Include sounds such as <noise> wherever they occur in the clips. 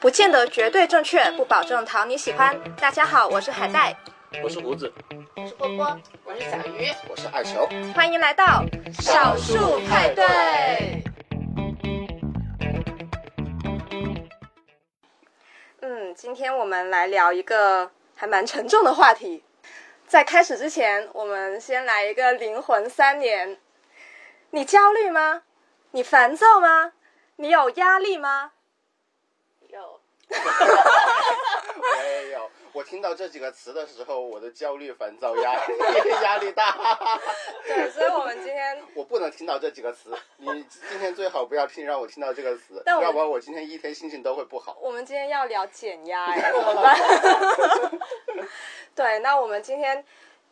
不见得绝对正确，不保证讨你喜欢。大家好，我是海带，我是胡子，我是波波，我是小鱼，我是二球，欢迎来到少数派对。嗯，今天我们来聊一个还蛮沉重的话题。在开始之前，我们先来一个灵魂三年。你焦虑吗？你烦躁吗？你有压力吗？有。<laughs> 我也有。我听到这几个词的时候，我的焦虑、烦躁、压力、<laughs> 压力大。对，所以我们今天 <laughs> 我不能听到这几个词。你今天最好不要听，让我听到这个词，要不然我今天一天心情都会不好。我们今天要聊减压，哎，怎么办？对，那我们今天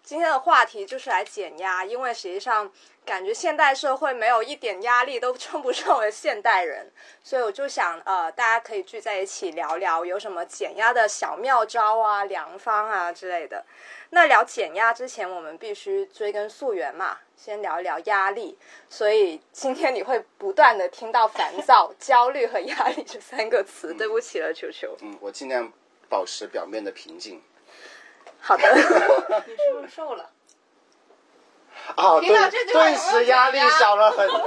今天的话题就是来减压，因为实际上感觉现代社会没有一点压力都称不上为现代人，所以我就想，呃，大家可以聚在一起聊聊有什么减压的小妙招啊、良方啊之类的。那聊减压之前，我们必须追根溯源嘛，先聊一聊压力。所以今天你会不断的听到烦躁、<laughs> 焦虑和压力这三个词，对不起了，球球。嗯，我尽量保持表面的平静。好的。<laughs> 你是不是瘦了？啊，听到这句话顿时压力小了很多。<laughs>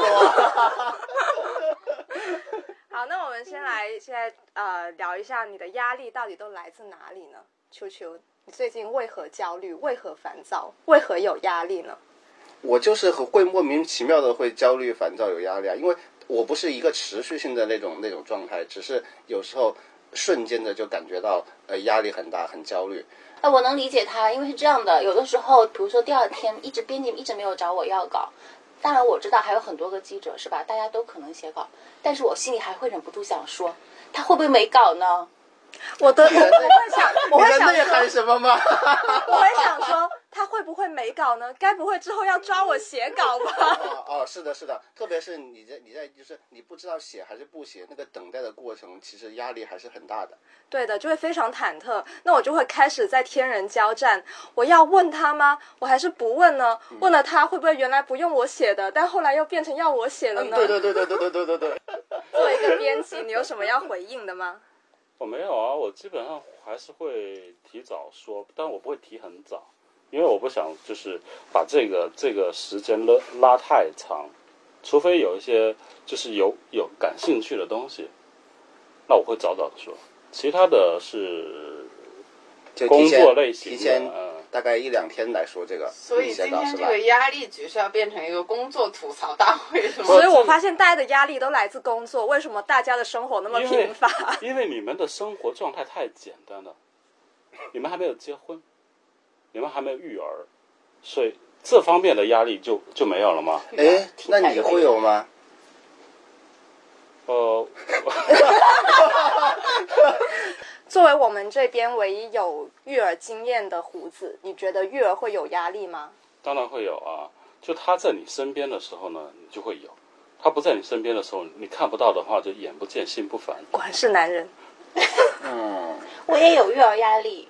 好，那我们先来，现在呃聊一下你的压力到底都来自哪里呢？秋秋，你最近为何焦虑？为何烦躁？为何有压力呢？我就是会莫名其妙的会焦虑、烦躁、有压力啊，因为我不是一个持续性的那种那种状态，只是有时候瞬间的就感觉到呃压力很大、很焦虑。呃，我能理解他，因为是这样的，有的时候，比如说第二天一直编辑一直没有找我要稿，当然我知道还有很多个记者是吧？大家都可能写稿，但是我心里还会忍不住想说，他会不会没稿呢？我的我我会想，我会想你的内涵说，什么吗？我会想说，他会不会没稿呢？该不会之后要抓我写稿吧？哦哦，是的，是的，特别是你在你在就是你不知道写还是不写，那个等待的过程，其实压力还是很大的。对的，就会非常忐忑。那我就会开始在天人交战，我要问他吗？我还是不问呢？问了他会不会原来不用我写的，但后来又变成要我写了嗯，呢？对对对对对对对对对。<laughs> 作为一个编辑，你有什么要回应的吗？我没有啊，我基本上还是会提早说，但我不会提很早，因为我不想就是把这个这个时间拉拉太长，除非有一些就是有有感兴趣的东西，那我会早早的说，其他的是工作类型的，提前嗯。大概一两天来说这个，所以今天这个？压力局是要变成一个工作吐槽大会，是吗？所以我发现大家的压力都来自工作，为什么大家的生活那么因为贫乏？<laughs> 因为你们的生活状态太简单了，你们还没有结婚，你们还没有育儿，所以这方面的压力就就没有了吗？哎，那你会有吗？呃，<laughs> 作为我们这边唯一有育儿经验的胡子，你觉得育儿会有压力吗？当然会有啊。就他在你身边的时候呢，你就会有；他不在你身边的时候，你看不到的话，就眼不见心不烦。果然是男人。嗯，我也有育儿压力，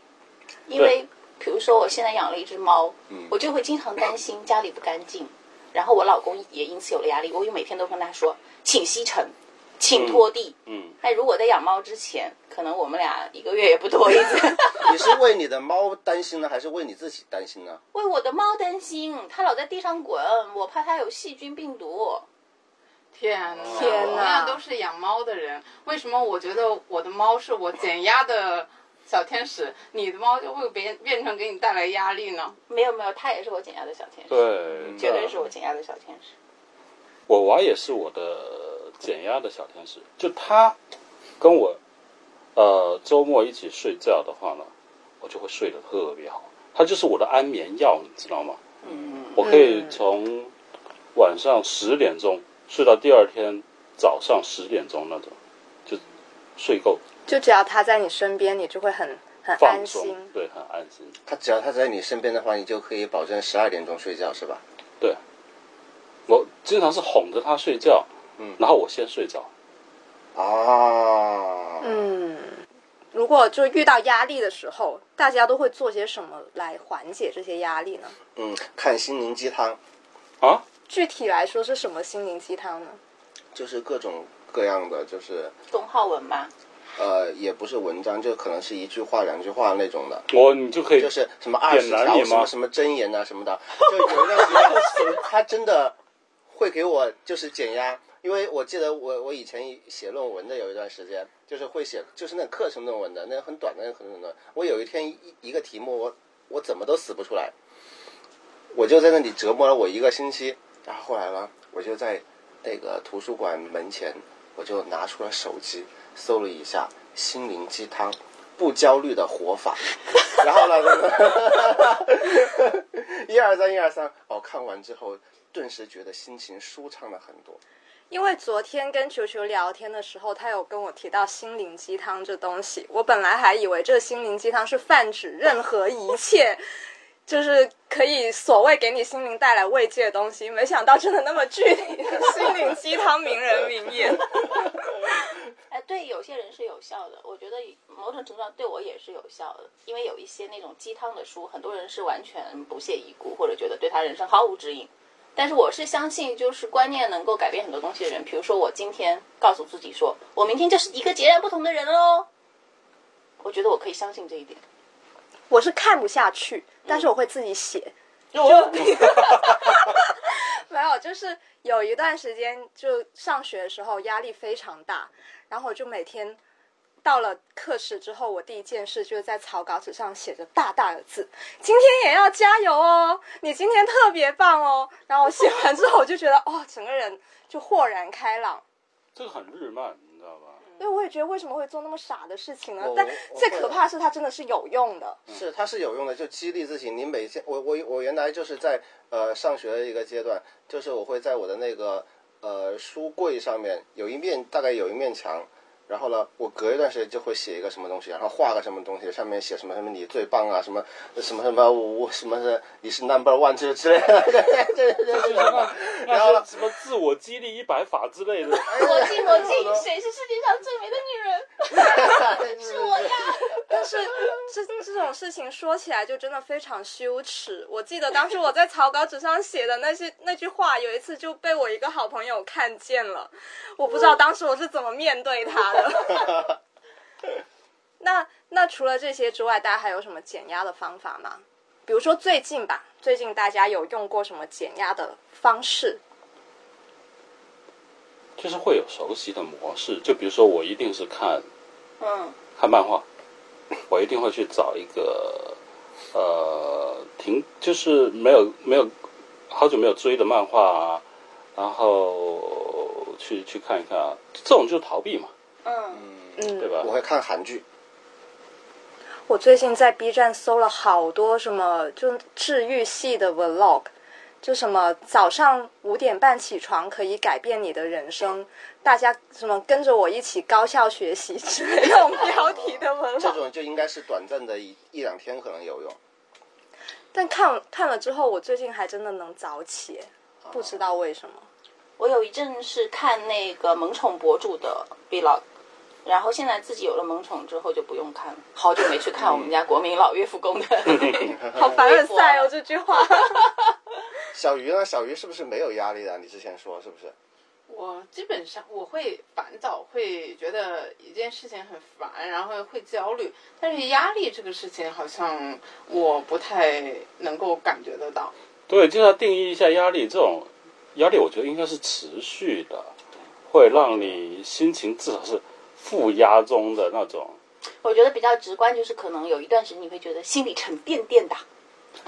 因为比如说我现在养了一只猫，嗯我就会经常担心家里不干净，然后我老公也因此有了压力，我就每天都跟他说，请吸尘，请拖地。嗯，那如果在养猫之前，可能我们俩一个月也不拖一次。<laughs> 你是为你的猫担心呢，还是为你自己担心呢？为我的猫担心，它老在地上滚，我怕它有细菌病毒。天哪！天哪同样都是养猫的人，为什么我觉得我的猫是我减压的小天使，你的猫就会变变成给你带来压力呢？没有没有，它也是我减压的小天使，对，绝对是我减压的小天使。我娃也是我的减压的小天使，就他跟我呃周末一起睡觉的话呢，我就会睡得特别好。它就是我的安眠药，你知道吗？嗯，我可以从晚上十点钟睡到第二天早上十点钟那种，就睡够就只要他在你身边，你就会很很放安松心。，对，很安心。他只要他在你身边的话，你就可以保证十二点钟睡觉，是吧？对，我经常是哄着他睡觉，嗯然后我先睡着。啊，嗯，如果就遇到压力的时候，大家都会做些什么来缓解这些压力呢？嗯，看心灵鸡汤，啊，具体来说是什么心灵鸡汤呢？就是各种各样的，就是董浩文嘛，呃，也不是文章，就可能是一句话、两句话那种的。我你就可以就是什么二点十条？什么什么箴言啊什么的，就有一段时间，<laughs> 他真的会给我就是减压，因为我记得我我以前写论文的有一段时间，就是会写就是那课程论文的，那很短的那个课程论文，我有一天一一个题目我我怎么都死不出来，我就在那里折磨了我一个星期，然后后来呢，我就在那个图书馆门前，我就拿出了手机搜了一下心灵鸡汤。不焦虑的活法，然后呢，<laughs> 一二三，一二三，哦，看完之后，顿时觉得心情舒畅了很多。因为昨天跟球球聊天的时候，他有跟我提到心灵鸡汤这东西，我本来还以为这心灵鸡汤是泛指任何一切，就是可以所谓给你心灵带来慰藉的东西，没想到真的那么具体心灵鸡汤名人名言。<laughs> 哎，对有些人是有效的，我觉得某种程度上对我也是有效的，因为有一些那种鸡汤的书，很多人是完全不屑一顾，或者觉得对他人生毫无指引。但是我是相信，就是观念能够改变很多东西的人。比如说，我今天告诉自己说，我明天就是一个截然不同的人喽。我觉得我可以相信这一点。我是看不下去，但是我会自己写。就 <laughs> 没有，就是有一段时间，就上学的时候压力非常大，然后我就每天到了课室之后，我第一件事就是在草稿纸上写着大大的字：“今天也要加油哦，你今天特别棒哦。”然后写完之后，我就觉得哦，整个人就豁然开朗。这个很日漫，你知道吧？因为我也觉得为什么会做那么傻的事情呢？但最可怕的是它真的是有用的。是，它是有用的，就激励自己。你每天，我我我原来就是在呃上学的一个阶段，就是我会在我的那个呃书柜上面有一面大概有一面墙，然后呢，我隔一段时间就会写一个什么东西，然后画个什么东西，上面写什么什么你最棒啊，什么什么什么我什么是你是 number one 之之类的，对对对对对。然后呢那些什么自我激励一百法之类的，魔镜魔镜，谁是世界上最美的女人？<laughs> 是我呀！但是这这种事情说起来就真的非常羞耻。我记得当时我在草稿纸上写的那些那句话，有一次就被我一个好朋友看见了，我不知道当时我是怎么面对他 <laughs> 的。那那除了这些之外，大家还有什么减压的方法吗？比如说最近吧，最近大家有用过什么减压的方式？就是会有熟悉的模式。就比如说，我一定是看嗯，看漫画，我一定会去找一个呃停，就是没有没有好久没有追的漫画啊，然后去去看一看啊，这种就是逃避嘛，嗯，嗯，对吧我？会看韩剧，我最近在 B 站搜了好多什么就治愈系的 vlog，就什么早上五点半起床可以改变你的人生，大家什么跟着我一起高效学习之类这种标题的这 vlog，这种就应该是短暂的一一两天可能有用。但看看了之后，我最近还真的能早起，不知道为什么。我有一阵是看那个萌宠博主的 vlog，然后现在自己有了萌宠之后就不用看了，好久没去看我们家国民老岳父公的。<laughs> 好凡尔赛哦，这句话。<laughs> 小鱼呢？小鱼是不是没有压力的？你之前说是不是？我基本上我会烦躁，会觉得一件事情很烦，然后会焦虑。但是压力这个事情好像我不太能够感觉得到。对，就要定义一下压力。这种压力，我觉得应该是持续的，会让你心情至少是负压中的那种。我觉得比较直观，就是可能有一段时间你会觉得心里沉甸甸的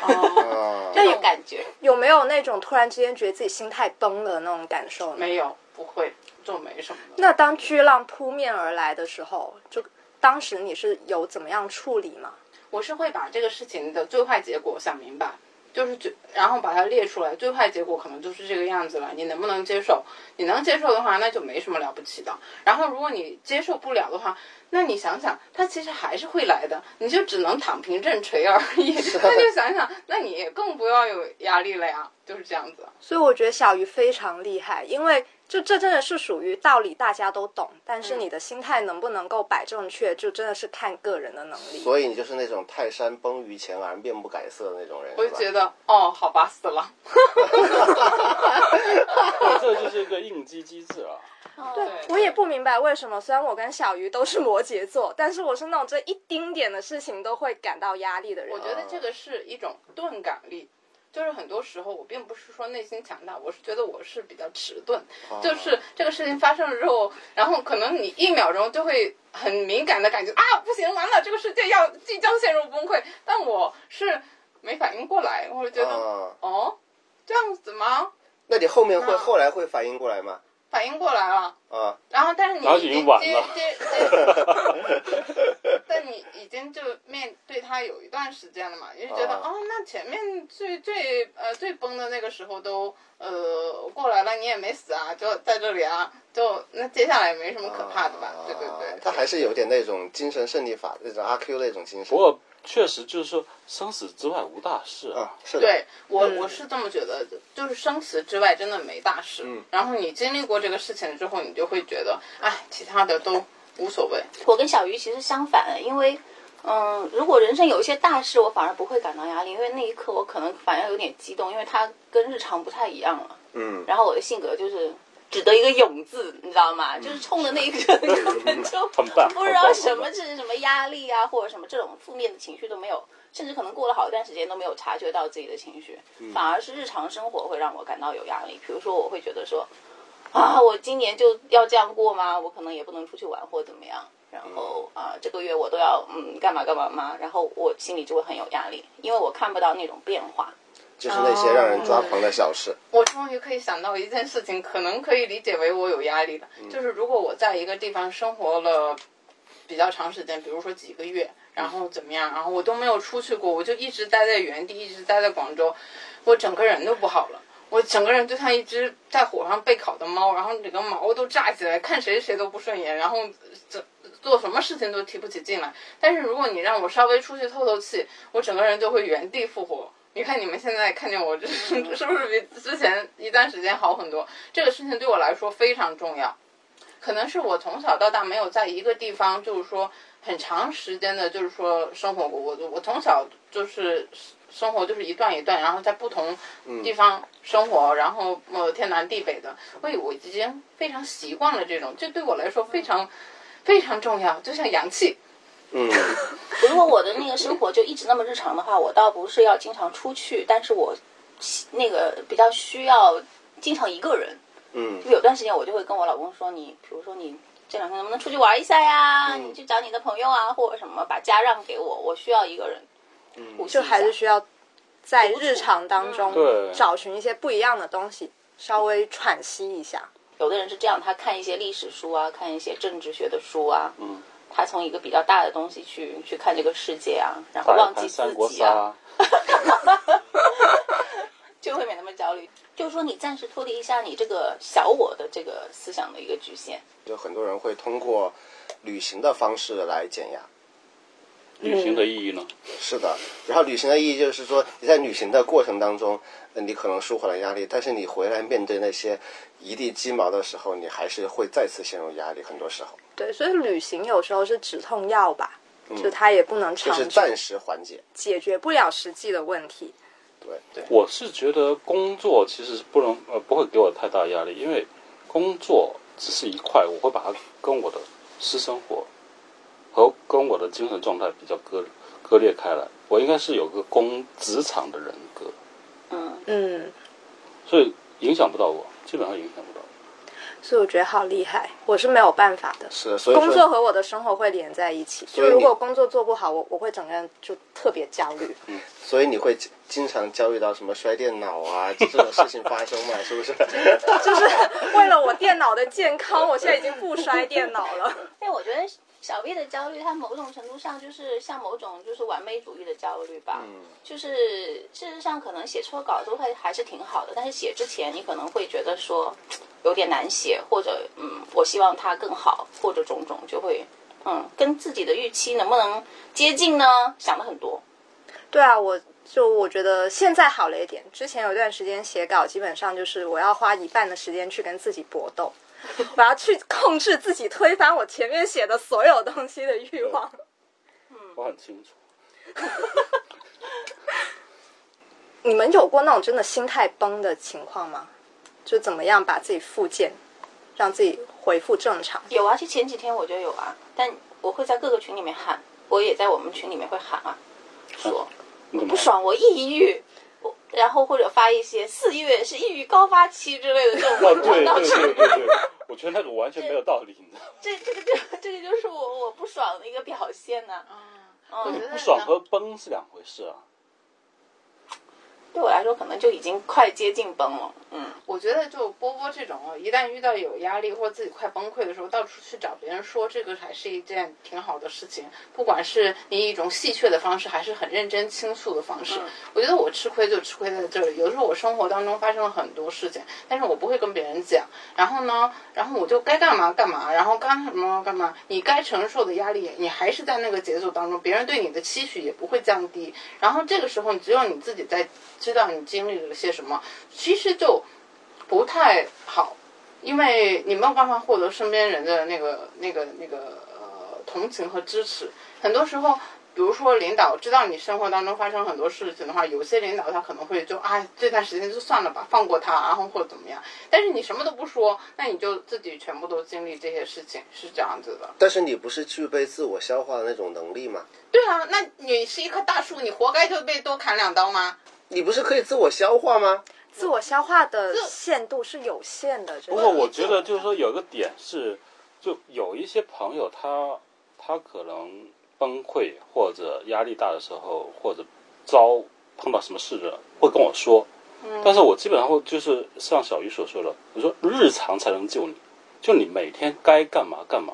哦，啊，这种感觉。有没有那种突然之间觉得自己心态崩了那种感受呢？没有，不会，就没什么的。那当巨浪扑面而来的时候，就当时你是有怎么样处理吗？我是会把这个事情的最坏结果想明白，就是最，然后把它列出来，最坏结果可能就是这个样子了，你能不能接受？你能接受的话，那就没什么了不起的。然后如果你接受不了的话，那你想想，它其实还是会来的，你就只能躺平认锤而已。<laughs> 那就想想，那你也更不要有压力了呀，就是这样子。所以我觉得小鱼非常厉害，因为就这真的是属于道理大家都懂，但是你的心态能不能够摆正确，就真的是看个人的能力。所以你就是那种泰山崩于前而面不改色的那种人，我就觉得哦，好吧，死了。<laughs> 对，这就是一个应激机制啊。对我也不明白为什么，虽然我跟小鱼都是摩羯座，但是我是那种这一丁点的事情都会感到压力的人。我觉得这个是一种钝感力，就是很多时候我并不是说内心强大，我是觉得我是比较迟钝，就是这个事情发生了之后，然后可能你一秒钟就会很敏感的感觉啊，不行，完了，这个世界要即将陷入崩溃，但我是没反应过来，我就觉得、啊哦，这样子吗？那你后面会那后来会反应过来吗？反应过来了。啊，然后，但是你已经接了接接，<laughs> 但你已经就面对他有一段时间了嘛，你就觉得、啊哦，那前面最最呃最崩的那个时候都呃过来了，你也没死啊，就在这里啊，就那接下来也没什么可怕的吧？啊对对对，他还是有点那种精神胜利法那种阿 Q 那种精神不。过确实就是说，生死之外无大事啊啊。，是的，对我嗯我是这么觉得的，就是生死之外真的没大事。嗯然后你经历过这个事情之后，你就会觉得，哎，其他的都无所谓。我跟小鱼其实相反，因为，嗯，如果人生有一些大事，我反而不会感到压力，因为那一刻我可能反而有点激动，因为它跟日常不太一样了。嗯，然后我的性格就是只得一个勇字，你知道吗？就是冲的那一刻根本就不知道什么是什么压力啊，或者什么这种负面的情绪都没有，甚至可能过了好一段时间都没有察觉到自己的情绪，反而是日常生活会让我感到有压力。比如说，我会觉得说，啊，我今年就要这样过吗？我可能也不能出去玩或怎么样。然后啊、这个月我都要嗯干嘛干嘛嘛，然后我心里就会很有压力，因为我看不到那种变化。就是那些让人抓狂的小事。我终于可以想到一件事情，可能可以理解为我有压力了。就是如果我在一个地方生活了比较长时间，比如说几个月，然后怎么样，然后我都没有出去过，我就一直待在原地，一直待在广州，我整个人都不好了。我整个人就像一只在火上被烤的猫，然后整个毛都炸起来，看谁谁都不顺眼，然后这做什么事情都提不起劲来。但是如果你让我稍微出去透透气，我整个人就会原地复活。你看你们现在看见我，这是是不是比之前一段时间好很多？这个事情对我来说非常重要，可能是我从小到大没有在一个地方，就是说很长时间的，就是说生活过。我我从小就是生活就是一段一段，然后在不同地方生活，然后呃天南地北的，所以我已经非常习惯了这种，这对我来说非常非常重要，就像氧气。嗯，<laughs> 如果我的那个生活就一直那么日常的话，我倒不是要经常出去，但是我那个比较需要经常一个人。嗯。就有段时间我就会跟我老公说，你比如说你这两天能不能出去玩一下呀？嗯。你去找你的朋友啊，或者什么，把家让给我，我需要一个人。嗯。就还是需要在日常当中对。找寻一些不一样的东西，稍微喘息一下。有的人是这样，他看一些历史书啊，看一些政治学的书啊，嗯，他从一个比较大的东西去去看这个世界啊，然后忘记自己啊，杀，<laughs> 就会没那么焦虑。就是说，你暂时脱离一下你这个小我的这个思想的一个局限。就很多人会通过旅行的方式来减压。旅行的意义呢？是的，然后旅行的意义就是说，你在旅行的过程当中，呃你可能舒缓了压力，但是你回来面对那些一地鸡毛的时候，你还是会再次陷入压力。很多时候，对，所以旅行有时候是止痛药吧，就它也不能就长久，是暂时缓解。解决不了实际的问题。对对，我是觉得工作其实是不能呃不会给我太大压力，因为工作只是一块，我会把它跟我的私生活和跟我的精神状态比较割割裂开来。我应该是有个工职场的人格，嗯，嗯，所以影响不到我，基本上影响不到我。所以我觉得好厉害，我是没有办法的。是所以工作，和我的生活会连在一起，所以就如果工作做不好，我我会整个人就特别焦虑。嗯所以你会经经常焦虑到什么摔电脑啊这种事情发生嘛？是不是？就是为了我电脑的健康，我现在已经不摔电脑了。<laughs> 但我觉得小 V 的焦虑，他某种程度上就是像某种就是完美主义的焦虑吧。嗯就是事实上可能写错稿都会还是挺好的，但是写之前你可能会觉得说有点难写，或者嗯，我希望它更好，或者种种就会嗯跟自己的预期能不能接近呢？想的很多。对啊，我就我觉得现在好了一点。之前有一段时间写稿，基本上就是我要花一半的时间去跟自己搏斗，<laughs> 我要去控制自己推翻我前面写的所有东西的欲望。嗯我很清楚。<laughs> 你们有过那种真的心态崩的情况吗？就怎么样把自己复健，让自己恢复正常？有啊，就前几天我就有啊，但我会在各个群里面喊，我也在我们群里面会喊啊，说不爽，我抑郁，我然后或者发一些四月是抑郁高发期之类的这种哦，文对章到群里对对对对，我觉得那个完全没有道理？这这个这这个就是我我不爽的一个表现呢、我觉得不爽和崩是两回事啊。对我来说可能就已经快接近崩了。嗯，我觉得就波波这种哦，一旦遇到有压力或者自己快崩溃的时候，到处去找别人说，这个还是一件挺好的事情。不管是你以一种戏谑的方式，还是很认真倾诉的方式，我觉得我吃亏就吃亏在这里。有的时候我生活当中发生了很多事情，但是我不会跟别人讲。然后呢，然后我就该干嘛干嘛，然后干什么干嘛。你该承受的压力，你还是在那个节奏当中，别人对你的期许也不会降低。然后这个时候，只有你自己在知道你经历了些什么，其实就不太好，因为你没有办法获得身边人的那个、那个、那个呃同情和支持。很多时候，比如说领导知道你生活当中发生很多事情的话，有些领导他可能会就啊这段时间就算了吧，放过他，然后或者怎么样。但是你什么都不说，那你就自己全部都经历这些事情，是这样子的。但是你不是具备自我消化的那种能力吗？对啊，那你是一棵大树，你活该就被多砍两刀吗？你不是可以自我消化吗？自我消化的限度是有限的，不过我觉得就是说有个点是，就有一些朋友他他可能崩溃或者压力大的时候，或者遭碰到什么事了，会跟我说。但是我基本上会就是像小鱼所说的，我说日常才能救你，就你每天该干嘛干嘛，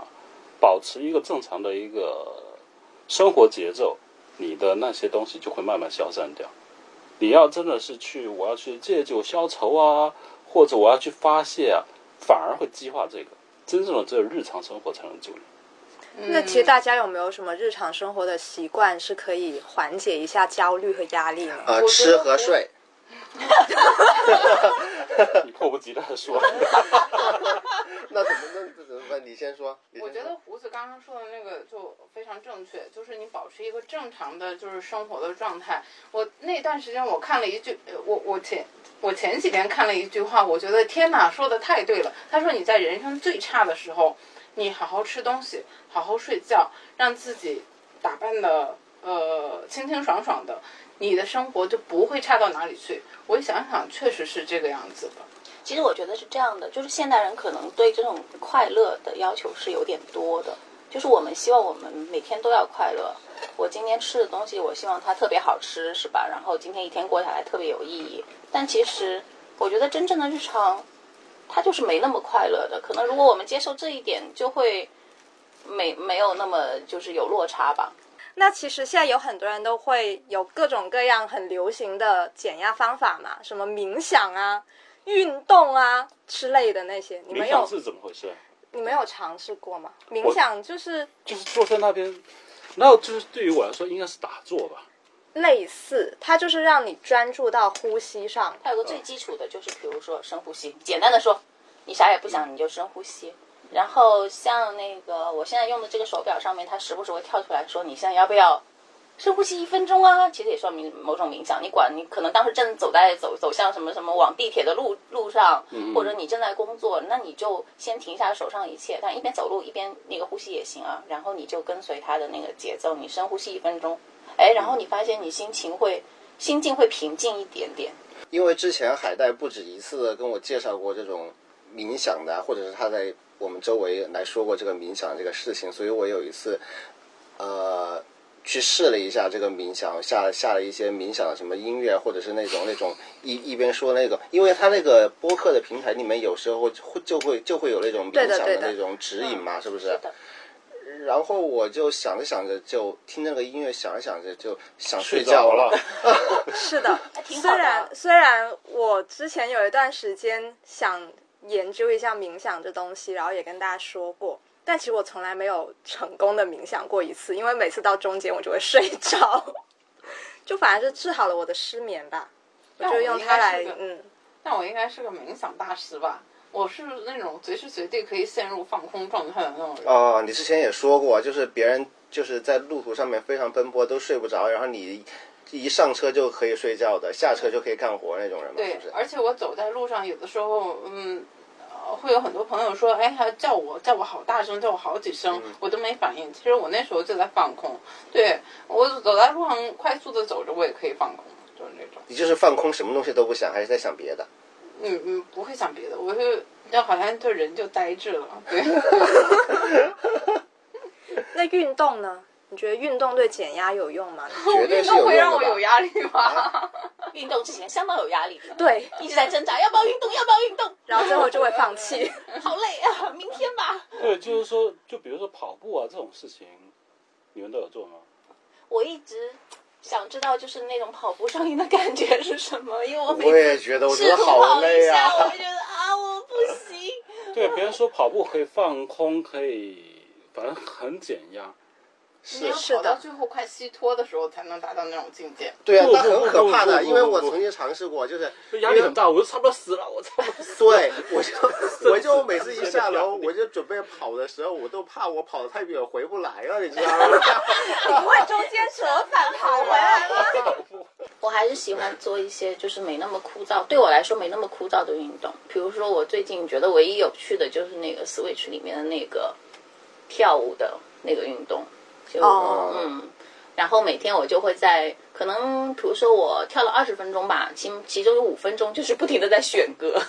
保持一个正常的一个生活节奏，你的那些东西就会慢慢消散掉。你要真的是去，我要去借酒消愁啊，或者我要去发泄啊，反而会激化这个。真正的只有日常生活才能救你。那其实大家有没有什么日常生活的习惯是可以缓解一下焦虑和压力呢？啊、我觉吃和睡。你 <laughs> 迫不及待的说，<laughs> 那怎么那那怎么办？你先说。我觉得胡子刚刚说的那个就非常正确，就是你保持一个正常的就是生活的状态。我那段时间我看了一句，呃我我前我前几天看了一句话，我觉得天哪，说的太对了。他说你在人生最差的时候，你好好吃东西，好好睡觉，让自己打扮的呃清清爽爽的，你的生活就不会差到哪里去。我想想，确实是这个样子的。其实我觉得是这样的，就是现代人可能对这种快乐的要求是有点多的，就是我们希望我们每天都要快乐。我今天吃的东西，我希望它特别好吃，是吧？然后今天一天过下来特别有意义。但其实我觉得真正的日常，它就是没那么快乐的。可能如果我们接受这一点，就会没没有那么就是有落差吧。那其实现在有很多人都会有各种各样很流行的减压方法嘛，什么冥想啊、运动啊之类的那些，你们有冥想是怎么回事？你没有尝试过吗？冥想就是就是坐在那边，然后就是对于我来说应该是打坐吧。类似，它就是让你专注到呼吸上。它有个最基础的就是，比如说深呼吸。简单的说，你啥也不想，你就深呼吸。然后像那个我现在用的这个手表上面，它时不时会跳出来说，你现在要不要深呼吸一分钟啊？其实也算明某种冥想。你管你可能当时正走在走走向什么什么往地铁的路路上，或者你正在工作，那你就先停下手上一切，但一边走路一边那个呼吸也行啊。然后你就跟随它的那个节奏，你深呼吸一分钟，哎，然后你发现你心情会心境会平静一点点。因为之前海带不止一次的跟我介绍过这种冥想的啊，或者是他在我们周围来说过这个冥想这个事情，所以我有一次，呃，去试了一下这个冥想，下下了一些冥想的什么音乐，或者是那种那种一一边说那个，因为他那个播客的平台里面有时候会就会就会有那种冥想的那种指引嘛，是不是？是。然后我就想着想着就听那个音乐，想着想着就想睡着觉了，<laughs> 是的虽然虽然我之前有一段时间想研究一下冥想这东西，然后也跟大家说过，但其实我从来没有成功的冥想过一次，因为每次到中间我就会睡着。<laughs> 就反而是治好了我的失眠吧。我就用它来嗯，但我应该是个冥想大师吧？我是那种随时随地可以陷入放空状态的那种人。哦，你之前也说过，就是别人就是在路途上面非常奔波，都睡不着，然后你一上车就可以睡觉的，下车就可以干活那种人嘛，是对不是，？而且我走在路上，有的时候，嗯，呃会有很多朋友说，哎，他叫我，叫我好大声，叫我好几声，嗯我都没反应。其实我那时候就在放空。对我走在路上快速的走着，我也可以放空，就是那种，你就是放空，什么东西都不想，还是在想别的？嗯嗯，不会想别的，我就就好像就人就呆滞了。对，<laughs> <laughs> 那运动呢？你觉得运动对减压有用吗？<laughs> 绝对运动会让我吧有压力吗？运动之前相当有压力，对，一直在挣扎，要不要运动，要不要运动，然后最后就会放弃。<laughs> 好累啊，明天吧。对，就是说，就比如说跑步啊这种事情，你们都有做吗？我一直想知道，就是那种跑步上瘾的感觉是什么，因为我每我也次觉得，我觉试得好累啊我。就觉得啊，我不行。对，别人说跑步可以放空，可以，反正很减压。你要是的跑到最后快虚脱的时候，才能达到那种境界。对啊，不那很可怕的，因为我曾经尝试过，就是压力很大，我就差不多死了，我差不多。对，我就 <laughs> 我就每次一下楼，<laughs> 我就准备跑的时候，我都怕我跑得太远回不来了，你知道吗？<laughs> 不会中间折返跑回来吗？我还是喜欢做一些就是没那么枯燥，对我来说没那么枯燥的运动。比如说，我最近觉得唯一有趣的就是那个 Switch 里面的那个跳舞的那个运动，就、哦嗯，然后每天我就会在可能比如说我跳了二十分钟吧，其其中有五分钟就是不停的在选歌，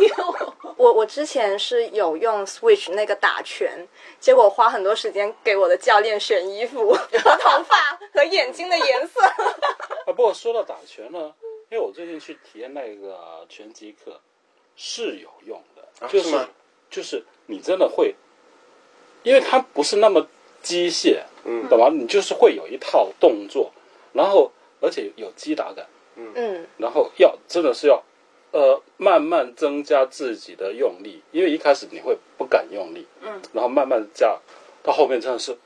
因 <laughs> 为我我我之前是有用 Switch 那个打拳，结果花很多时间给我的教练选衣服和头发和眼睛的颜色。<laughs> 啊，不过说到打拳呢，因为我最近去体验那个拳击课，是有用的，就是吗？就是你真的会，因为它不是那么机械，嗯。懂吗？你就是会有一套动作，然后而且有击打感，嗯，然后要真的是要，呃，慢慢增加自己的用力，因为一开始你会不敢用力，嗯，然后慢慢加，到后面真的是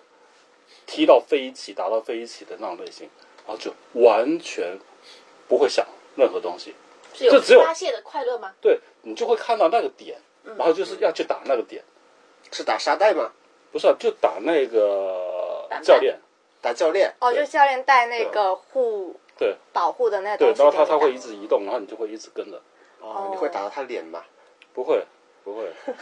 踢到飞起，打到飞起的那种类型，然后就完全不会想任何东西，是就只有发泄的快乐吗？对你就会看到那个点，然后就是要去打那个点，是打沙袋吗？不是、啊、就打那个教练，打教练？哦，就教练带那个护对保护的那对，东西然后他他会一直移动，然后你就会一直跟着，哦，你会打到他脸吗？不会不会，<laughs>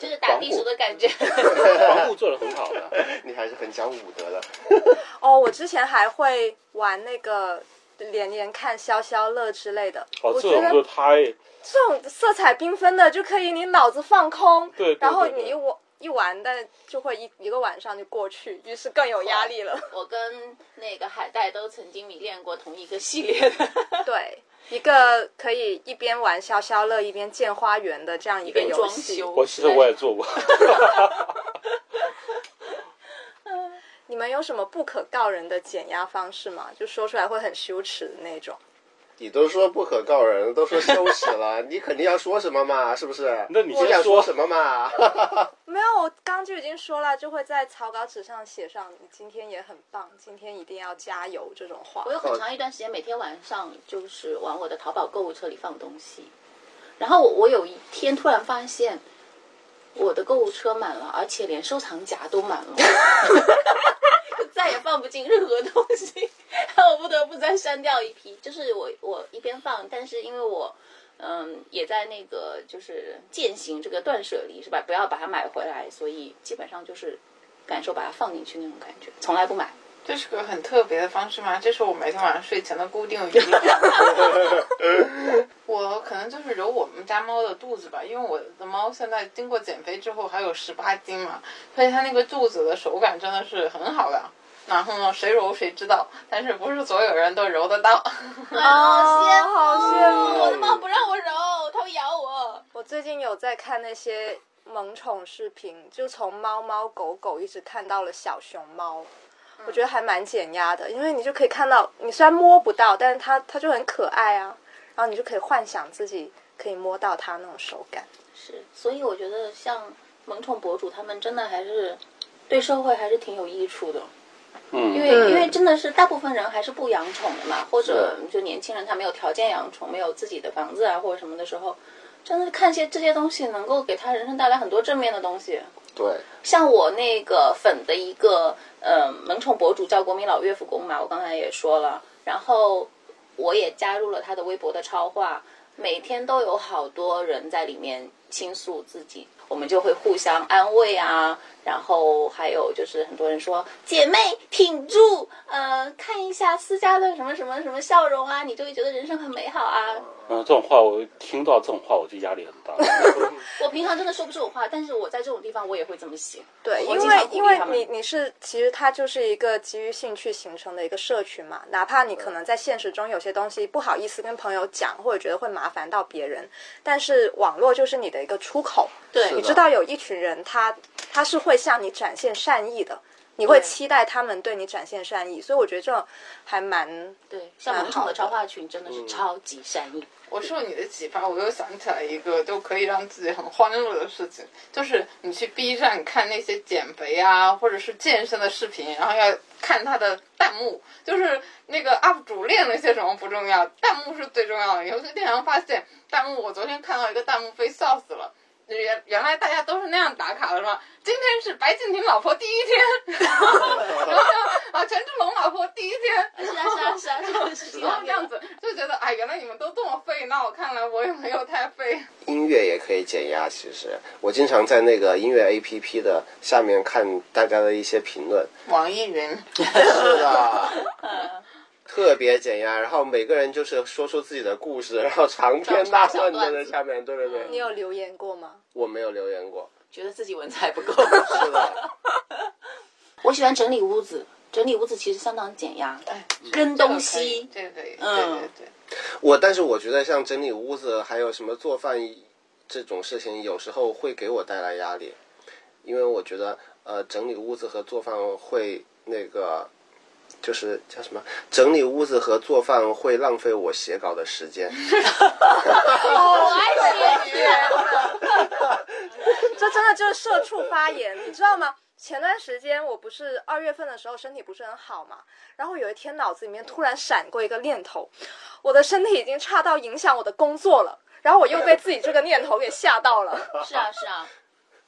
就是打地鼠的感觉。防护做的很好的。<laughs> 你还是很讲武德的。<laughs> 哦，我之前还会玩那个连连看消消乐之类的，哦，我觉得这种就太这种色彩缤纷的就可以你脑子放空，对对然后你一玩一玩，但就会一一个晚上就过去，于是更有压力了。我跟那个海带都曾经迷恋过同一个系列的，对，一个可以一边玩消消乐一边建花园的这样一个游戏。我其实我也做过，<laughs> 你们有什么不可告人的减压方式吗？就说出来会很羞耻的那种。你都说不可告人，都说羞耻了，<laughs> 你肯定要说什么嘛？是不是？那你先想说说什么嘛？<laughs> 没有，我刚就已经说了，就会在草稿纸上写上“你今天也很棒，今天一定要加油”这种话我。有很长一段时间每天晚上就是往我的淘宝购物车里放东西，然后我我有一天突然发现我的购物车满了，而且连收藏夹都满了，<laughs> 再也放不进任何东西，我不得不再删掉一批。就是我我一边放，但是因为我。嗯，也在那个就是践行这个断舍离是吧？不要把它买回来，所以基本上就是感受把它放进去那种感觉，从来不买。这是个很特别的方式吗？这是我每天晚上睡前的固定。<laughs> <laughs> 我可能就是揉我们家猫的肚子吧，因为我的猫现在经过减肥之后还有十八斤嘛，所以它那个肚子的手感真的是很好的。然后呢，谁揉谁知道，但是不是所有人都揉得到。<laughs> 好羡慕，好羡慕我的猫不让我揉，它会咬我。我最近有在看那些萌宠视频，就从猫猫狗狗一直看到了小熊猫，我觉得还蛮减压的，因为你就可以看到，你虽然摸不到，但是它它就很可爱啊，然后你就可以幻想自己可以摸到它那种手感。是，所以我觉得像萌宠博主他们真的还是对社会还是挺有益处的。嗯，因为因为真的是大部分人还是不养宠的嘛，或者就年轻人他没有条件养宠，没有自己的房子啊或者什么的时候，真的是看些这些东西能够给他人生带来很多正面的东西。对，像我那个粉的一个呃萌宠博主叫国民老岳父公嘛，我刚才也说了，然后我也加入了他的微博的超话，每天都有好多人在里面倾诉自己，我们就会互相安慰啊，然后还有就是很多人说姐妹挺住，呃，看一下思佳的什么什么什么笑容啊，你就会觉得人生很美好啊。嗯，这种话我听到这种话，我就压力很大。<laughs> 我平常真的说不出我话，但是我在这种地方我也会这么写。对，因为因为你你是其实它就是一个基于兴趣形成的一个社群嘛，哪怕你可能在现实中有些东西不好意思跟朋友讲，或者觉得会麻烦到别人，但是网络就是你的一个出口。对你知道有一群人他他是会向你展现善意的，你会期待他们对你展现善意，所以我觉得这还蛮对，像蛮萌宠的好的超话群真的是超级善意。我受你的启发，我又想起来一个就可以让自己很欢乐的事情，就是你去 B 站看那些减肥啊，或者是健身的视频，然后要看他的弹幕，就是那个 UP 主练了些什么不重要，弹幕是最重要的。有些经常发现弹幕，我昨天看到一个弹幕被笑死了。原原来大家都是那样打卡的是吧？今天是白敬亭老婆第一天，然后然后啊陈志龙老婆第一天，是啊是啊是啊是啊是然后这样子就觉得，哎，原来你们都这么废，那我看来我也没有太废。音乐也可以减压。其实我经常在那个音乐 APP 的下面看大家的一些评论，网易云，是的，<laughs> 特别减压。然后每个人就是说出自己的故事，然后长篇大论的在下面。对对对，你有留言过吗？我没有留言过。觉得自己文采不够。<laughs> 是的，<laughs> 我喜欢整理屋子，整理屋子其实相当减压，哎，跟东西。这个可以，嗯对对对。我但是我觉得像整理屋子，还有什么做饭这种事情，有时候会给我带来压力，因为我觉得呃，整理屋子和做饭会那个。就是叫什么？整理屋子和做饭会浪费我写稿的时间。<laughs> 我爱写 <laughs> <laughs> 这真的就是社畜发言，你知道吗？前段时间我不是二月份的时候身体不是很好嘛，然后有一天脑子里面突然闪过一个念头，我的身体已经差到影响我的工作了，然后我又被自己这个念头给吓到了。是啊是啊，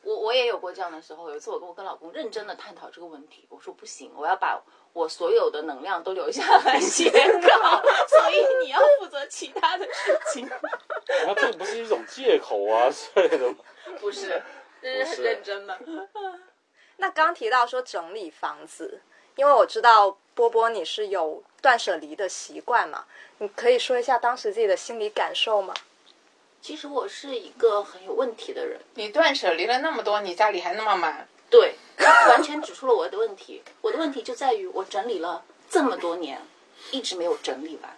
我我也有过这样的时候。有一次我跟我跟老公认真的探讨这个问题，我说不行，我要把我所有的能量都留下来写稿，所以你要负责其他的事情。<laughs> 那这不是一种借口啊之类的吗？<laughs> 不是，这是很认真的。<laughs> 那刚提到说整理房子，因为我知道波波你是有断舍离的习惯嘛，你可以说一下当时自己的心理感受吗？其实我是一个很有问题的人，你断舍离了那么多，你家里还那么满，对，完全指出了我的问题。我的问题就在于我整理了这么多年，一直没有整理完。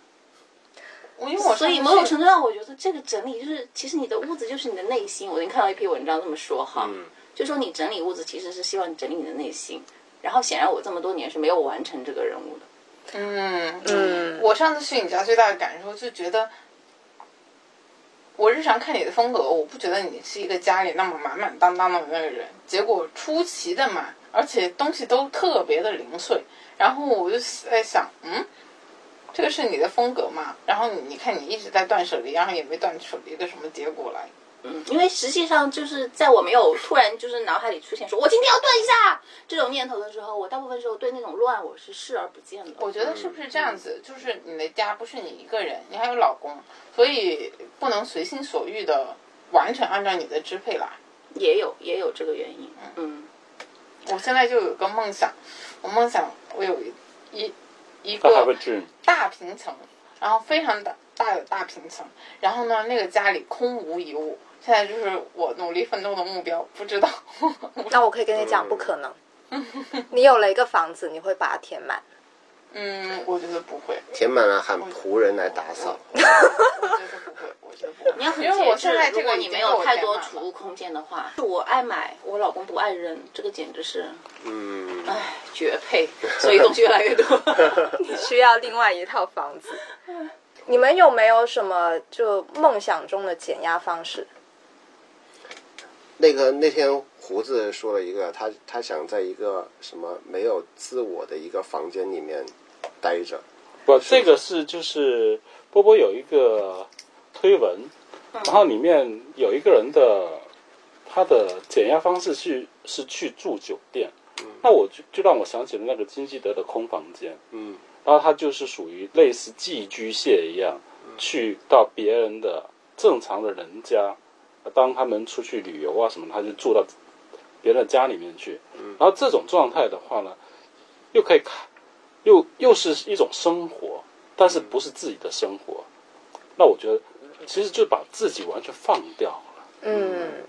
我因为我所以某种程度上，我觉得这个整理就是，其实你的屋子就是你的内心。我已经看到一篇文章这么说哈，就说你整理屋子其实是希望你整理你的内心。然后显然我这么多年是没有完成这个任务的。嗯嗯我上次去你家最大的感受就觉得，我日常看你的风格，我不觉得你是一个家里那么满满当当的那个人，结果出奇的满，而且东西都特别的零碎。然后我就在想，嗯，这个是你的风格吗？然后你你看你一直在断舍离，然后也没断出一个什么结果来。嗯，因为实际上就是在我没有突然就是脑海里出现说我今天要断一下这种念头的时候，我大部分时候对那种乱我是视而不见的。我觉得是不是这样子？就是你的家不是你一个人，你还有老公，所以不能随心所欲的完全按照你的支配来。也有也有这个原因。嗯，我现在就有个梦想，我梦想我有一一个。大平层，然后非常大大的大平层，然后呢，那个家里空无一物。现在就是我努力奋斗的目标，不知道。那我可以跟你讲，不可能。<laughs> 你有了一个房子，你会把它填满。<laughs> 嗯，我觉得不会，填满了喊仆人来打扫。我 <laughs> 觉得不会，我觉得不会。你要很因为我节制现在。如果你没有太多储物空间的话，我爱买，我老公不爱扔，这个简直是嗯，哎绝配。所以东西越来越多。你需要另外一套房子。你们有没有什么就梦想中的减压方式？那个那天胡子说了一个，他他想在一个什么没有自我的一个房间里面待着。不，这个是就是波波有一个推文，然后里面有一个人的他的减压方式去是去住酒店，那我就就让我想起了那个金基德的空房间，嗯然后他就是属于类似寄居蟹一样，去到别人的正常的人家，当他们出去旅游啊什么，他就住到别人的家里面去。然后这种状态的话呢，又可以看，又又是一种生活，但是不是自己的生活。那我觉得，其实就把自己完全放掉了。嗯，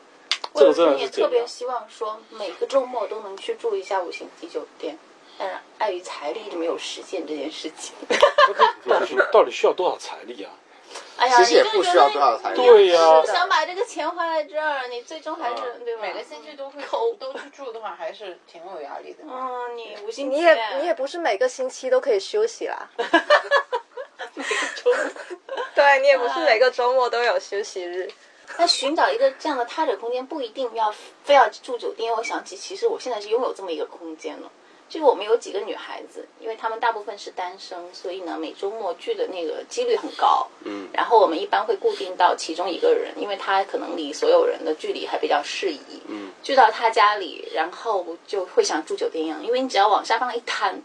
这个真的我也是。特别希望说每个周末都能去住一下五星级酒店，但是碍于财力一直没有实现这件事情。<laughs> 到底到底需要多少财力啊？哎呀，其实也你就不需要觉得多少财力对呀你想把这个钱花在这儿，你最终还是、对吧？每个星期都会抠都去住的话，还是挺有压力的。嗯，你五星，你也你也不是每个星期都可以休息啦。<laughs> 每个周末。对你也不是每个周末都有休息日。那寻找一个这样的他者空间，不一定要非要住酒店。我想起，其实我现在是拥有这么一个空间了。就是我们有几个女孩子，因为她们大部分是单身，所以呢，每周末聚的那个几率很高。嗯，然后我们一般会固定到其中一个人，因为他可能离所有人的距离还比较适宜。嗯，聚到他家里，然后就会像住酒店一样，因为你只要往沙发上一摊，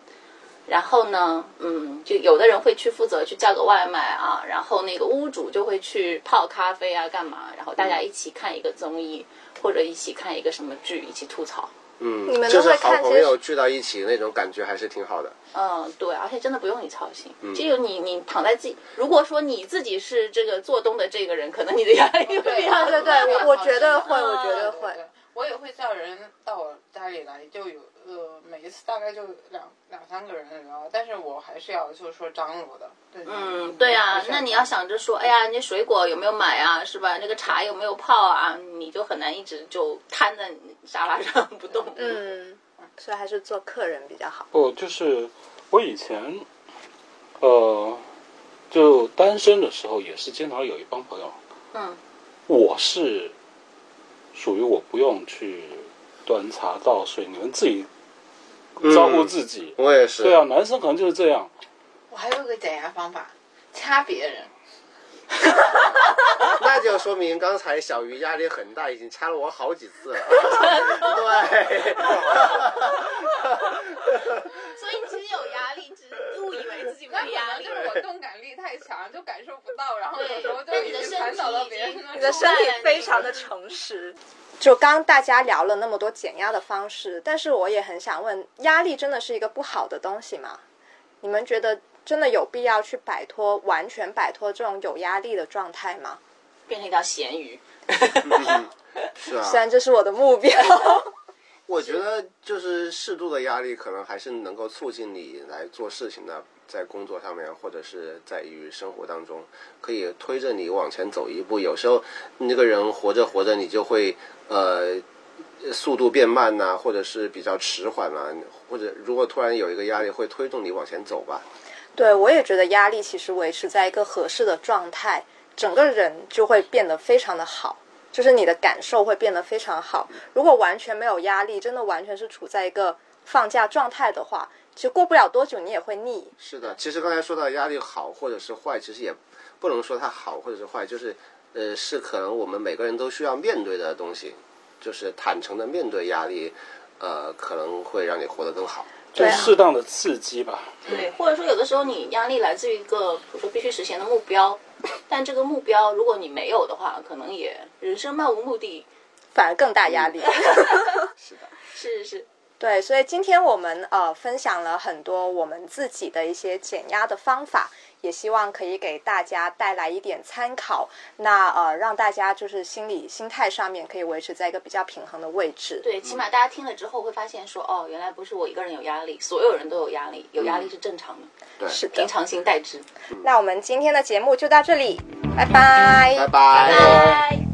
然后呢，嗯，就有的人会去负责去叫个外卖啊，然后那个屋主就会去泡咖啡啊，干嘛？然后大家一起看一个综艺，或者一起看一个什么剧，一起吐槽。嗯，你们都就是好会看些朋友聚到一起那种感觉还是挺好的。嗯，对，而且真的不用你操心，只有你你躺在自己。如果说你自己是这个做东的这个人，可能你的压力会比较对对对我我觉得会嗯我觉得会我也会叫人到我家里来，就有呃每一次大概就两两三个人然后，但是我还是要就是说张罗的。对嗯，对啊，那你要想着说，哎呀，你水果有没有买啊，是吧？那个茶有没有泡啊？你就很难一直就瘫在沙发上不动。嗯，所以还是做客人比较好。不，就是我以前，呃，就单身的时候，也是经常有一帮朋友。嗯，我是属于我不用去端茶倒水，你们自己招呼自己。我也是。对啊，男生可能就是这样。我还有个减压方法，掐别人。<laughs> 那就说明刚才小鱼压力很大，已经掐了我好几次了。对，所以你其实有压力，只是误以为自己没那压力。就是我动感力太强，就感受不到，然后有时候就对你的已经传导到别人你的身体非常的诚实。就刚大家聊了那么多减压的方式，但是我也很想问，压力真的是一个不好的东西吗？你们觉得真的有必要去摆脱、完全摆脱这种有压力的状态吗？变成一条咸鱼。是啊。<laughs> 虽然这是我的目标，我觉得就是适度的压力，可能还是能够促进你来做事情的，在工作上面或者是在于生活当中，可以推着你往前走一步。有时候那个人活着活着，你就会呃速度变慢呐、或者是比较迟缓啦、或者如果突然有一个压力，会推动你往前走吧。对我也觉得压力其实维持在一个合适的状态，整个人就会变得非常的好，就是你的感受会变得非常好。如果完全没有压力，真的完全是处在一个放假状态的话，其实过不了多久你也会腻。是的，其实刚才说到压力好或者是坏，其实也不能说它好或者是坏，就是呃，是可能我们每个人都需要面对的东西，就是坦诚的面对压力，呃，可能会让你活得更好。就对啊适当的刺激吧。对，或者说有的时候你压力来自于一个，比如说必须实现的目标，<coughs> 但这个目标如果你没有的话，可能也人生漫无目的。反而更大压力。<laughs> 是的，<laughs> 是是是，对，所以今天我们呃分享了很多我们自己的一些减压的方法，也希望可以给大家带来一点参考。那呃，让大家就是心理心态上面可以维持在一个比较平衡的位置。对，起码大家听了之后会发现说，哦，原来不是我一个人有压力，所有人都有压力，有压力是正常的，对，是平。常心待之。那我们今天的节目就到这里，拜拜拜拜。拜。